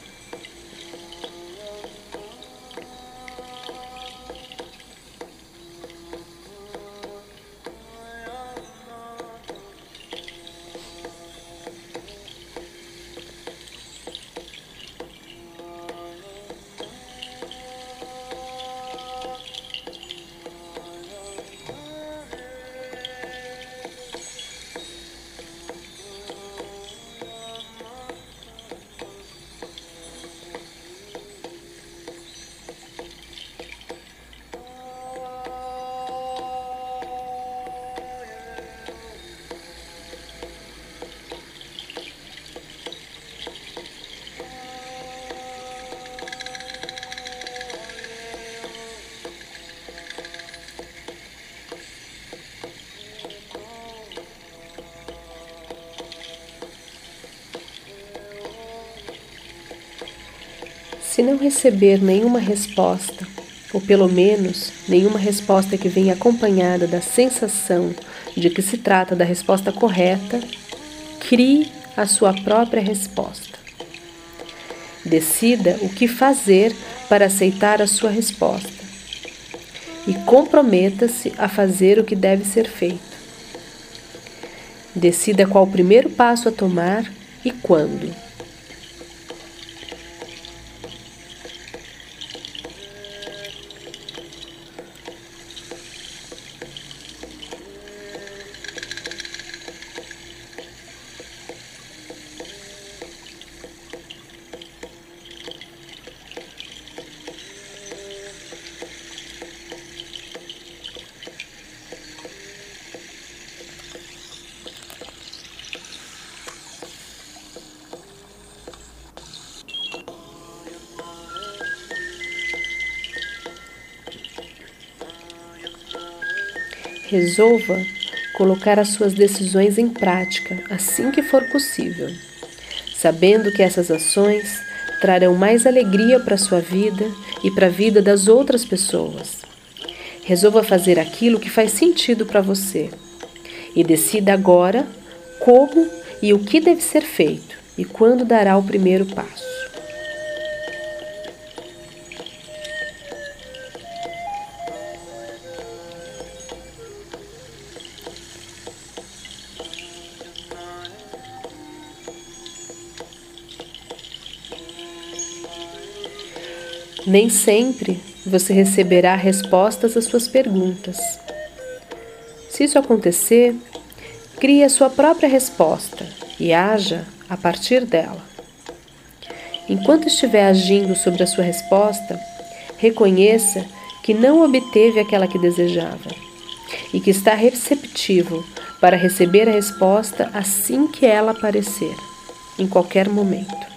Não receber nenhuma resposta, ou pelo menos nenhuma resposta que venha acompanhada da sensação de que se trata da resposta correta, crie a sua própria resposta. Decida o que fazer para aceitar a sua resposta e comprometa-se a fazer o que deve ser feito. Decida qual o primeiro passo a tomar e quando. Resolva colocar as suas decisões em prática assim que for possível, sabendo que essas ações trarão mais alegria para a sua vida e para a vida das outras pessoas. Resolva fazer aquilo que faz sentido para você e decida agora como e o que deve ser feito e quando dará o primeiro passo. Nem sempre você receberá respostas às suas perguntas. Se isso acontecer, crie a sua própria resposta e haja a partir dela. Enquanto estiver agindo sobre a sua resposta, reconheça que não obteve aquela que desejava e que está receptivo para receber a resposta assim que ela aparecer, em qualquer momento.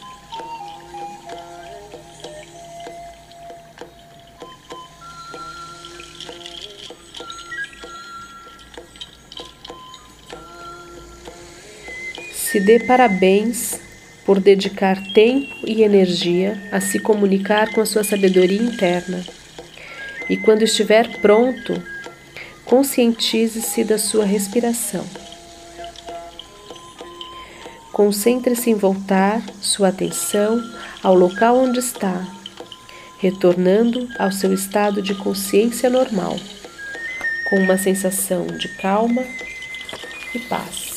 Se dê parabéns por dedicar tempo e energia a se comunicar com a sua sabedoria interna. E quando estiver pronto, conscientize-se da sua respiração. Concentre-se em voltar sua atenção ao local onde está, retornando ao seu estado de consciência normal, com uma sensação de calma e paz.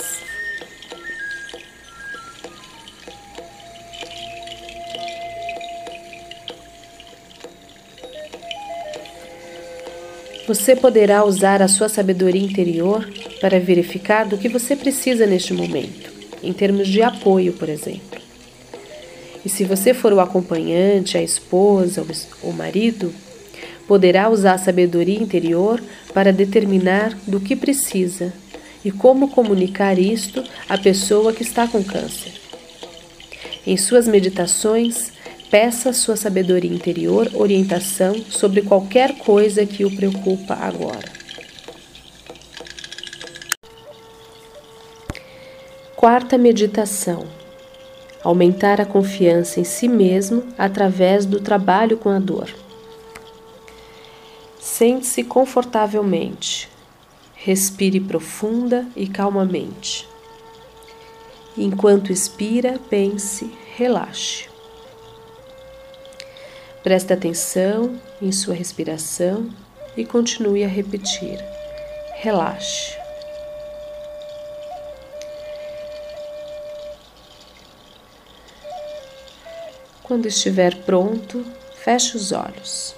Você poderá usar a sua sabedoria interior para verificar do que você precisa neste momento, em termos de apoio, por exemplo. E se você for o acompanhante, a esposa, o marido, poderá usar a sabedoria interior para determinar do que precisa e como comunicar isto à pessoa que está com câncer. Em suas meditações, Peça sua sabedoria interior orientação sobre qualquer coisa que o preocupa agora. Quarta meditação: aumentar a confiança em si mesmo através do trabalho com a dor. Sente-se confortavelmente. Respire profunda e calmamente. Enquanto expira, pense, relaxe. Preste atenção em sua respiração e continue a repetir. Relaxe. Quando estiver pronto, feche os olhos.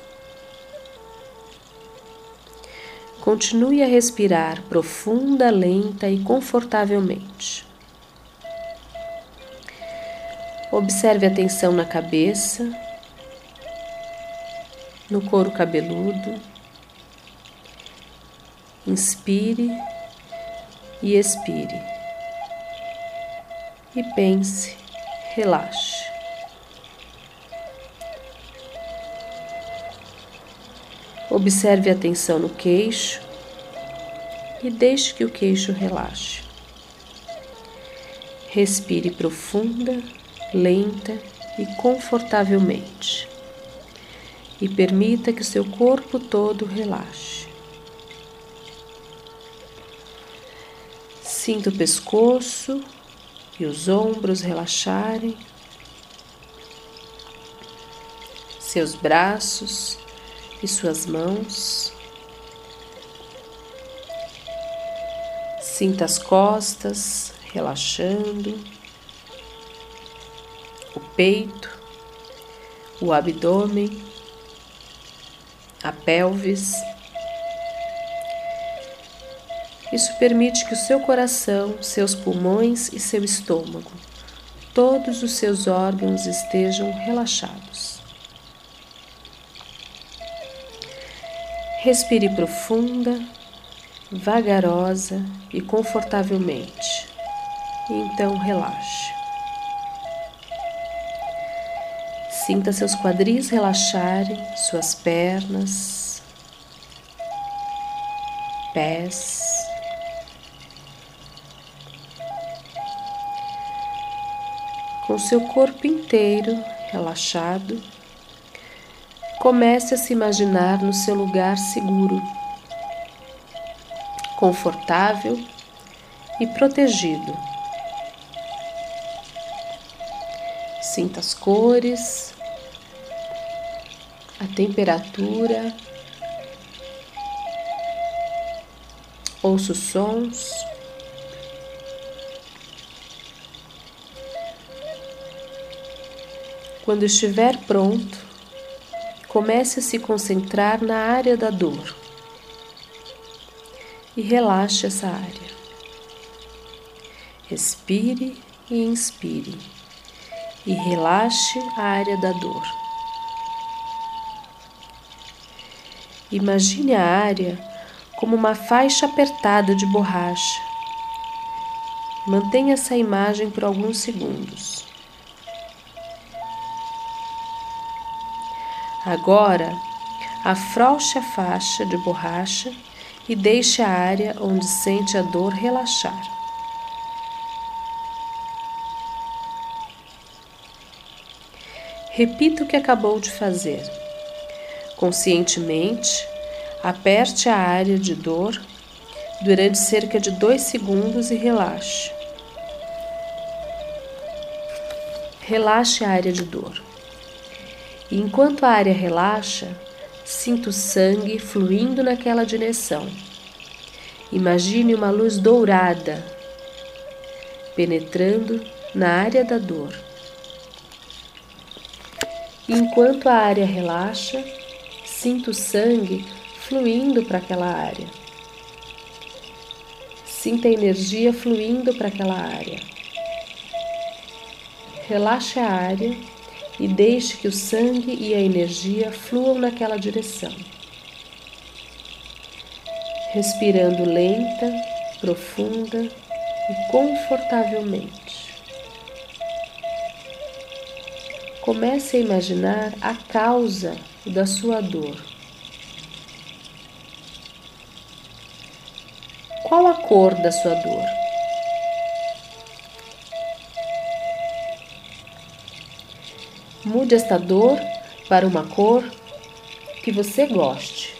Continue a respirar profunda, lenta e confortavelmente. Observe a tensão na cabeça no couro cabeludo. Inspire e expire. E pense, relaxe. Observe a tensão no queixo e deixe que o queixo relaxe. Respire profunda, lenta e confortavelmente e permita que seu corpo todo relaxe. Sinta o pescoço e os ombros relaxarem, seus braços e suas mãos. Sinta as costas relaxando, o peito, o abdômen a pelvis. Isso permite que o seu coração, seus pulmões e seu estômago, todos os seus órgãos estejam relaxados. Respire profunda, vagarosa e confortavelmente. E então relaxe. Sinta seus quadris relaxarem, suas pernas, pés. Com seu corpo inteiro relaxado, comece a se imaginar no seu lugar seguro, confortável e protegido. Sinta as cores, temperatura, ouça os sons. Quando estiver pronto, comece a se concentrar na área da dor e relaxe essa área. Respire e inspire, e relaxe a área da dor. Imagine a área como uma faixa apertada de borracha. Mantenha essa imagem por alguns segundos. Agora, afrouxe a faixa de borracha e deixe a área onde sente a dor relaxar. Repita o que acabou de fazer. Conscientemente, aperte a área de dor durante cerca de dois segundos e relaxe. Relaxe a área de dor. E enquanto a área relaxa, sinta o sangue fluindo naquela direção. Imagine uma luz dourada penetrando na área da dor. E enquanto a área relaxa, sinta o sangue fluindo para aquela área. Sinta a energia fluindo para aquela área. Relaxe a área e deixe que o sangue e a energia fluam naquela direção. Respirando lenta, profunda e confortavelmente. Comece a imaginar a causa da sua dor. Qual a cor da sua dor? Mude esta dor para uma cor que você goste.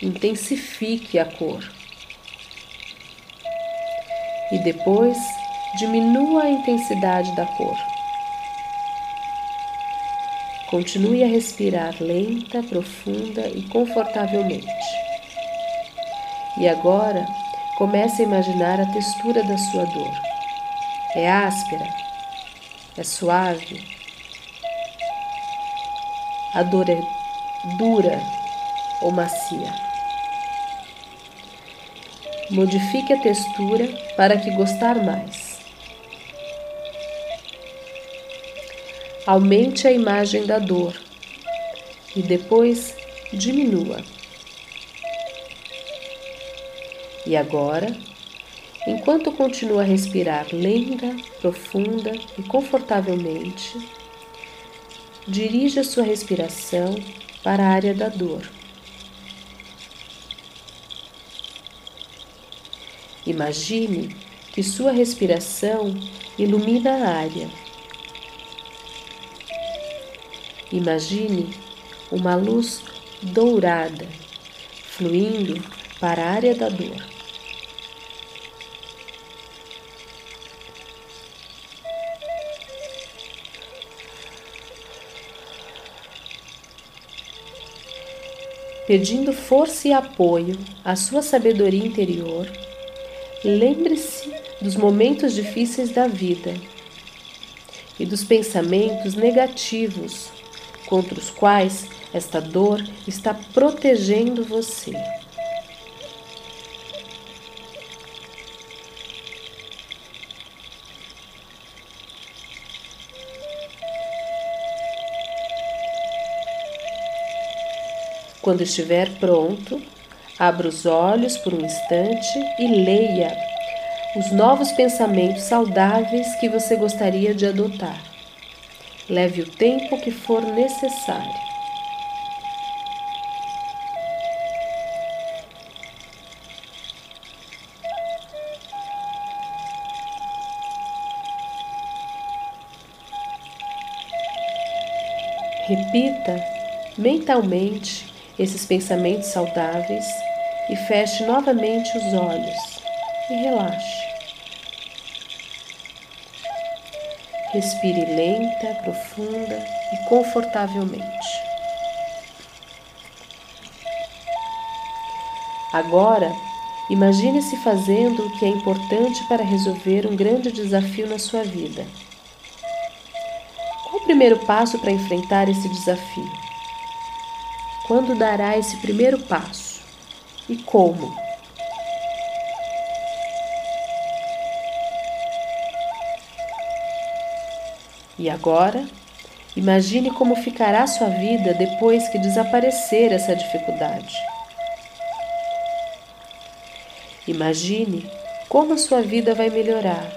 Intensifique a cor. E depois diminua a intensidade da cor. Continue a respirar lenta, profunda e confortavelmente. E agora comece a imaginar a textura da sua dor. É áspera? É suave? A dor é dura ou macia. Modifique a textura para que gostar mais. Aumente a imagem da dor e depois diminua. E agora, enquanto continua a respirar lenta, profunda e confortavelmente, dirija sua respiração para a área da dor. Imagine que sua respiração ilumina a área. Imagine uma luz dourada fluindo para a área da dor. pedindo força e apoio à sua sabedoria interior, lembre-se dos momentos difíceis da vida e dos pensamentos negativos contra os quais esta dor está protegendo você. Quando estiver pronto, abra os olhos por um instante e leia os novos pensamentos saudáveis que você gostaria de adotar. Leve o tempo que for necessário. Repita mentalmente esses pensamentos saudáveis e feche novamente os olhos e relaxe. Respire lenta, profunda e confortavelmente. Agora, imagine-se fazendo o que é importante para resolver um grande desafio na sua vida. Qual o primeiro passo para enfrentar esse desafio? Quando dará esse primeiro passo? E como? E agora, imagine como ficará sua vida depois que desaparecer essa dificuldade. Imagine como a sua vida vai melhorar.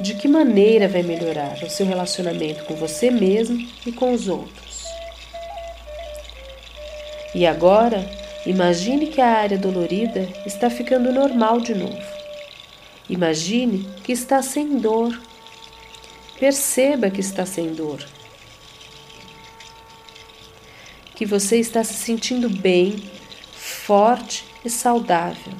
De que maneira vai melhorar o seu relacionamento com você mesmo e com os outros. E agora, imagine que a área dolorida está ficando normal de novo. Imagine que está sem dor. Perceba que está sem dor. Que você está se sentindo bem, forte e saudável.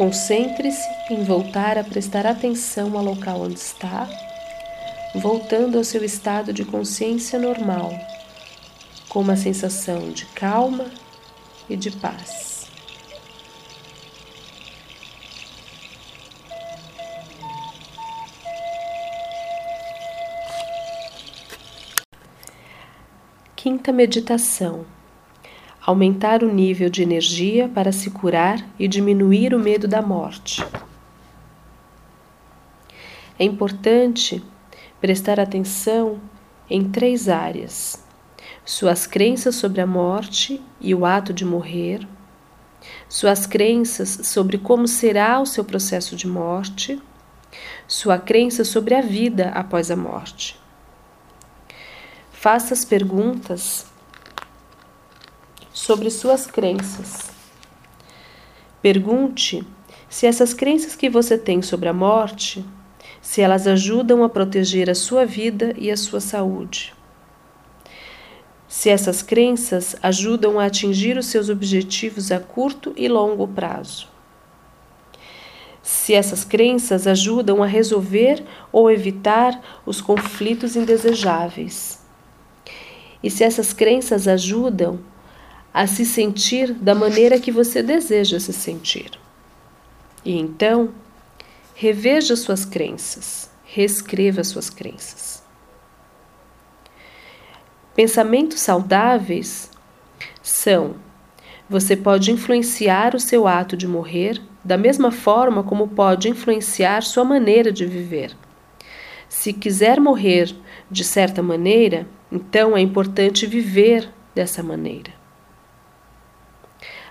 Concentre-se em voltar a prestar atenção ao local onde está, voltando ao seu estado de consciência normal, com uma sensação de calma e de paz. Quinta meditação aumentar o nível de energia para se curar e diminuir o medo da morte. É importante prestar atenção em três áreas: suas crenças sobre a morte e o ato de morrer, suas crenças sobre como será o seu processo de morte, sua crença sobre a vida após a morte. Faça as perguntas sobre suas crenças. Pergunte se essas crenças que você tem sobre a morte, se elas ajudam a proteger a sua vida e a sua saúde. Se essas crenças ajudam a atingir os seus objetivos a curto e longo prazo. Se essas crenças ajudam a resolver ou evitar os conflitos indesejáveis. E se essas crenças ajudam a se sentir da maneira que você deseja se sentir. E então, reveja suas crenças, reescreva suas crenças. Pensamentos saudáveis são: você pode influenciar o seu ato de morrer da mesma forma como pode influenciar sua maneira de viver. Se quiser morrer de certa maneira, então é importante viver dessa maneira.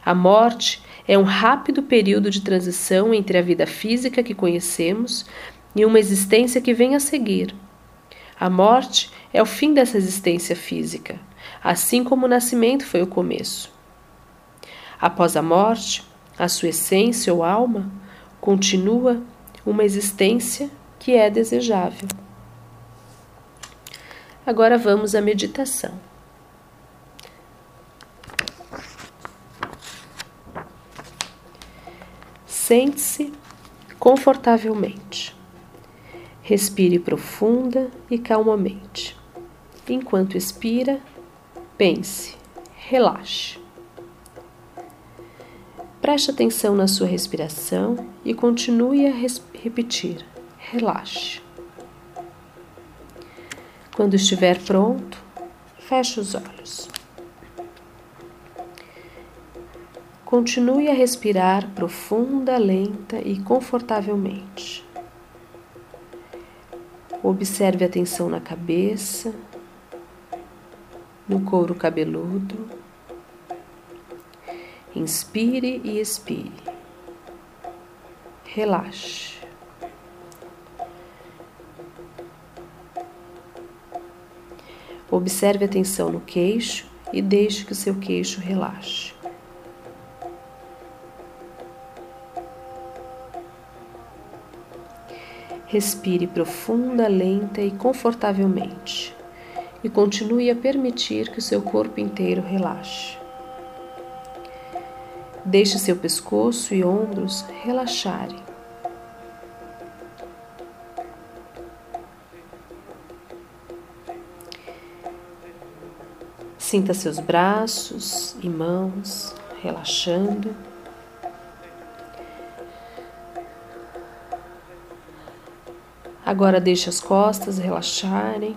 A morte é um rápido período de transição entre a vida física que conhecemos e uma existência que vem a seguir. A morte é o fim dessa existência física, assim como o nascimento foi o começo. Após a morte, a sua essência ou alma continua uma existência que é desejável. Agora vamos à meditação. Sente-se confortavelmente. Respire profunda e calmamente. Enquanto expira, pense, relaxe. Preste atenção na sua respiração e continue a res repetir: relaxe. Quando estiver pronto, feche os olhos. Continue a respirar profunda, lenta e confortavelmente. Observe a tensão na cabeça, no couro cabeludo. Inspire e expire. Relaxe. Observe a tensão no queixo e deixe que o seu queixo relaxe. Respire profunda, lenta e confortavelmente. E continue a permitir que o seu corpo inteiro relaxe. Deixe seu pescoço e ombros relaxarem. Sinta seus braços e mãos relaxando. Agora deixe as costas relaxarem,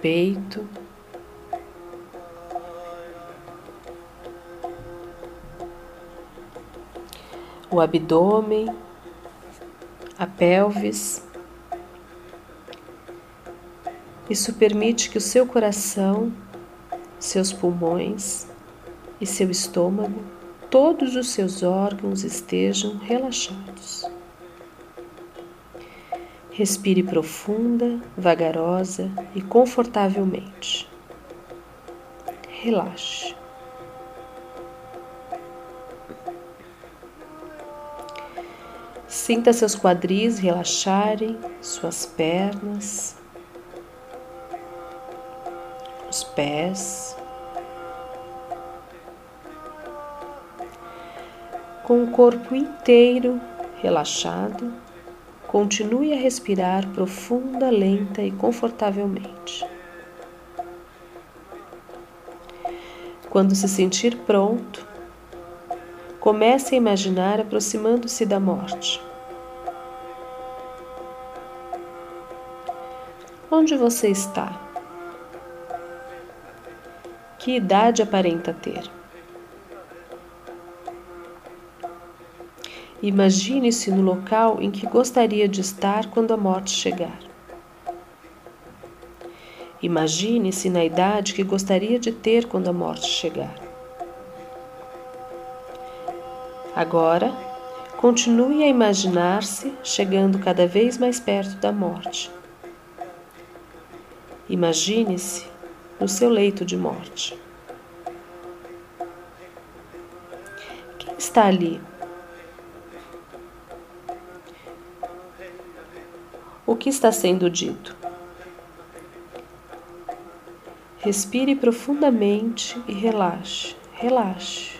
peito. O abdômen, a pelvis. Isso permite que o seu coração, seus pulmões e seu estômago, todos os seus órgãos estejam relaxados. Respire profunda, vagarosa e confortavelmente. Relaxe. Sinta seus quadris relaxarem, suas pernas, os pés. Com o corpo inteiro relaxado, Continue a respirar profunda, lenta e confortavelmente. Quando se sentir pronto, comece a imaginar aproximando-se da morte. Onde você está? Que idade aparenta ter? Imagine-se no local em que gostaria de estar quando a morte chegar. Imagine-se na idade que gostaria de ter quando a morte chegar. Agora, continue a imaginar-se chegando cada vez mais perto da morte. Imagine-se no seu leito de morte. Quem está ali? O que está sendo dito. Respire profundamente e relaxe, relaxe.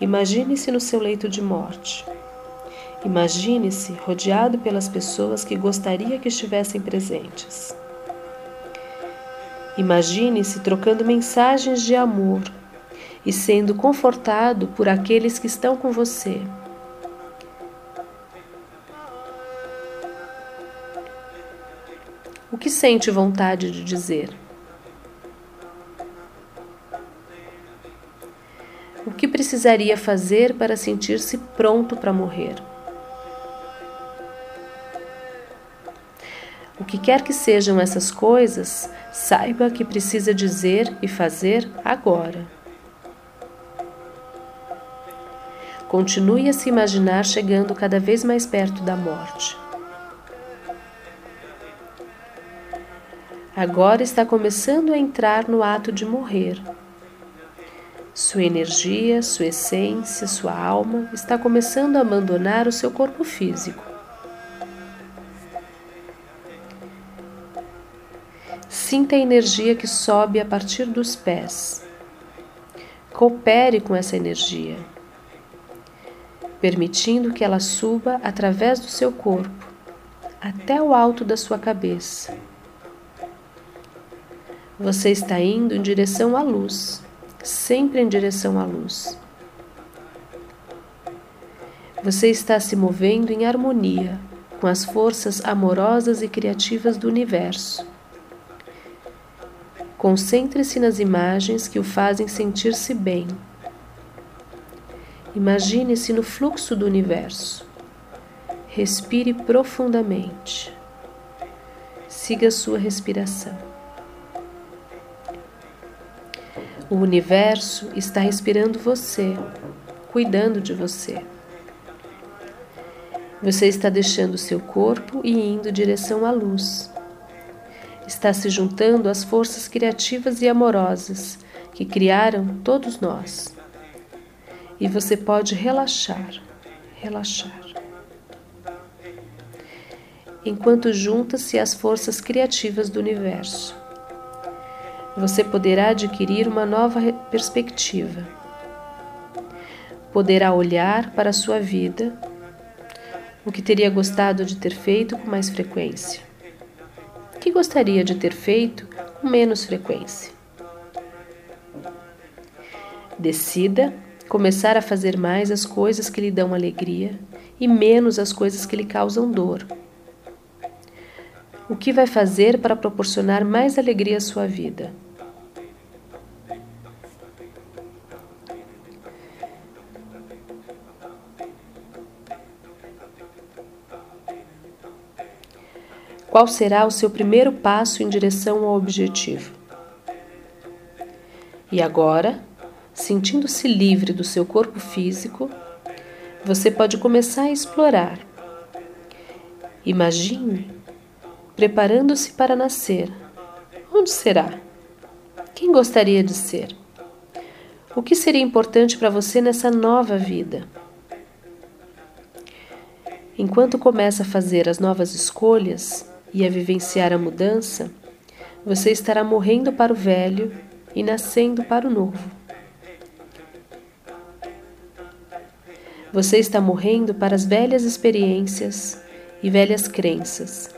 Imagine-se no seu leito de morte. Imagine-se rodeado pelas pessoas que gostaria que estivessem presentes. Imagine-se trocando mensagens de amor e sendo confortado por aqueles que estão com você. O que sente vontade de dizer? O que precisaria fazer para sentir-se pronto para morrer? O que quer que sejam essas coisas, saiba que precisa dizer e fazer agora. Continue a se imaginar chegando cada vez mais perto da morte. Agora está começando a entrar no ato de morrer. Sua energia, sua essência, sua alma está começando a abandonar o seu corpo físico. Sinta a energia que sobe a partir dos pés. Coopere com essa energia, permitindo que ela suba através do seu corpo até o alto da sua cabeça você está indo em direção à luz, sempre em direção à luz. Você está se movendo em harmonia com as forças amorosas e criativas do universo. Concentre-se nas imagens que o fazem sentir-se bem. Imagine-se no fluxo do universo. Respire profundamente. Siga sua respiração. O universo está respirando você, cuidando de você. Você está deixando seu corpo e indo em direção à luz. Está se juntando às forças criativas e amorosas que criaram todos nós. E você pode relaxar, relaxar. Enquanto junta-se às forças criativas do universo você poderá adquirir uma nova perspectiva. Poderá olhar para a sua vida, o que teria gostado de ter feito com mais frequência. O que gostaria de ter feito com menos frequência? Decida começar a fazer mais as coisas que lhe dão alegria e menos as coisas que lhe causam dor. O que vai fazer para proporcionar mais alegria à sua vida? Qual será o seu primeiro passo em direção ao objetivo? E agora, sentindo-se livre do seu corpo físico, você pode começar a explorar. Imagine preparando-se para nascer. Onde será? Quem gostaria de ser? O que seria importante para você nessa nova vida? Enquanto começa a fazer as novas escolhas, e a vivenciar a mudança, você estará morrendo para o velho e nascendo para o novo. Você está morrendo para as velhas experiências e velhas crenças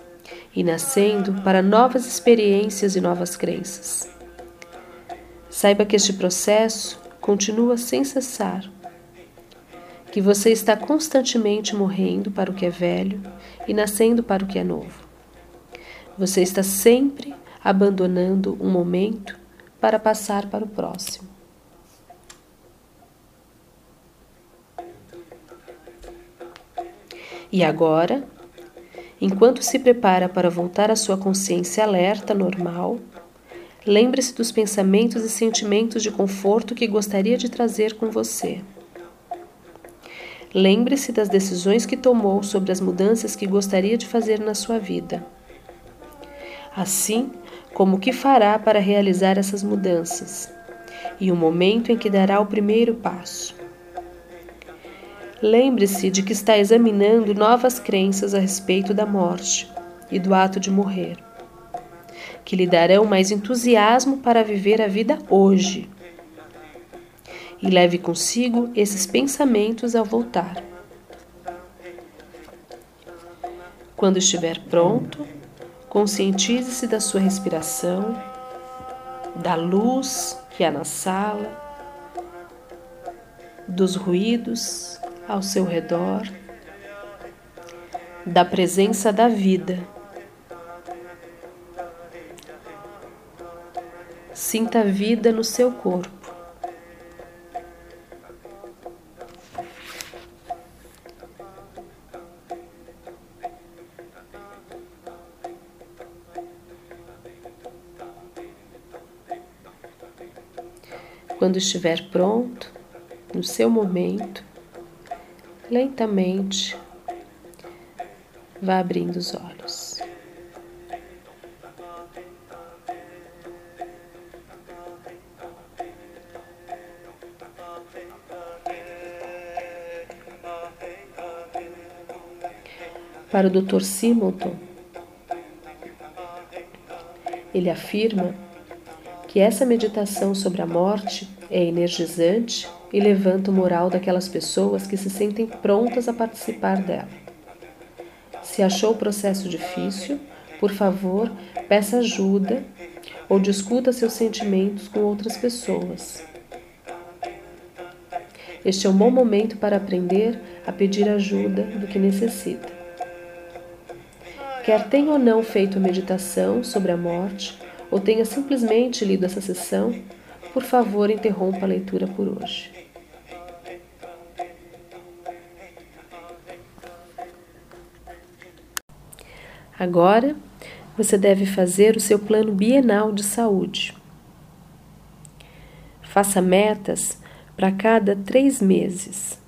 e nascendo para novas experiências e novas crenças. Saiba que este processo continua sem cessar, que você está constantemente morrendo para o que é velho e nascendo para o que é novo. Você está sempre abandonando um momento para passar para o próximo. E agora, enquanto se prepara para voltar à sua consciência alerta normal, lembre-se dos pensamentos e sentimentos de conforto que gostaria de trazer com você. Lembre-se das decisões que tomou sobre as mudanças que gostaria de fazer na sua vida assim como o que fará para realizar essas mudanças e o momento em que dará o primeiro passo. Lembre-se de que está examinando novas crenças a respeito da morte e do ato de morrer, que lhe darão mais entusiasmo para viver a vida hoje. E leve consigo esses pensamentos ao voltar. Quando estiver pronto, Conscientize-se da sua respiração, da luz que há na sala, dos ruídos ao seu redor, da presença da vida. Sinta a vida no seu corpo. Quando estiver pronto, no seu momento, lentamente vá abrindo os olhos. Para o Dr. Simonton, ele afirma que essa meditação sobre a morte é energizante e levanta o moral daquelas pessoas que se sentem prontas a participar dela. Se achou o processo difícil, por favor, peça ajuda ou discuta seus sentimentos com outras pessoas. Este é um bom momento para aprender a pedir ajuda do que necessita. Quer tenha ou não feito a meditação sobre a morte, ou tenha simplesmente lido essa sessão, por favor, interrompa a leitura por hoje. Agora, você deve fazer o seu plano bienal de saúde. Faça metas para cada três meses.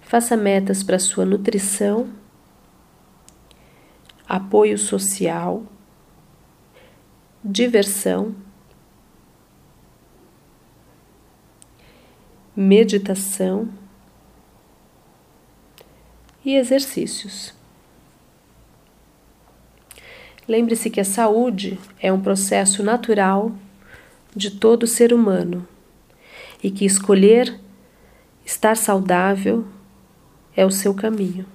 Faça metas para sua nutrição, apoio social diversão, meditação e exercícios. Lembre-se que a saúde é um processo natural de todo ser humano e que escolher estar saudável é o seu caminho.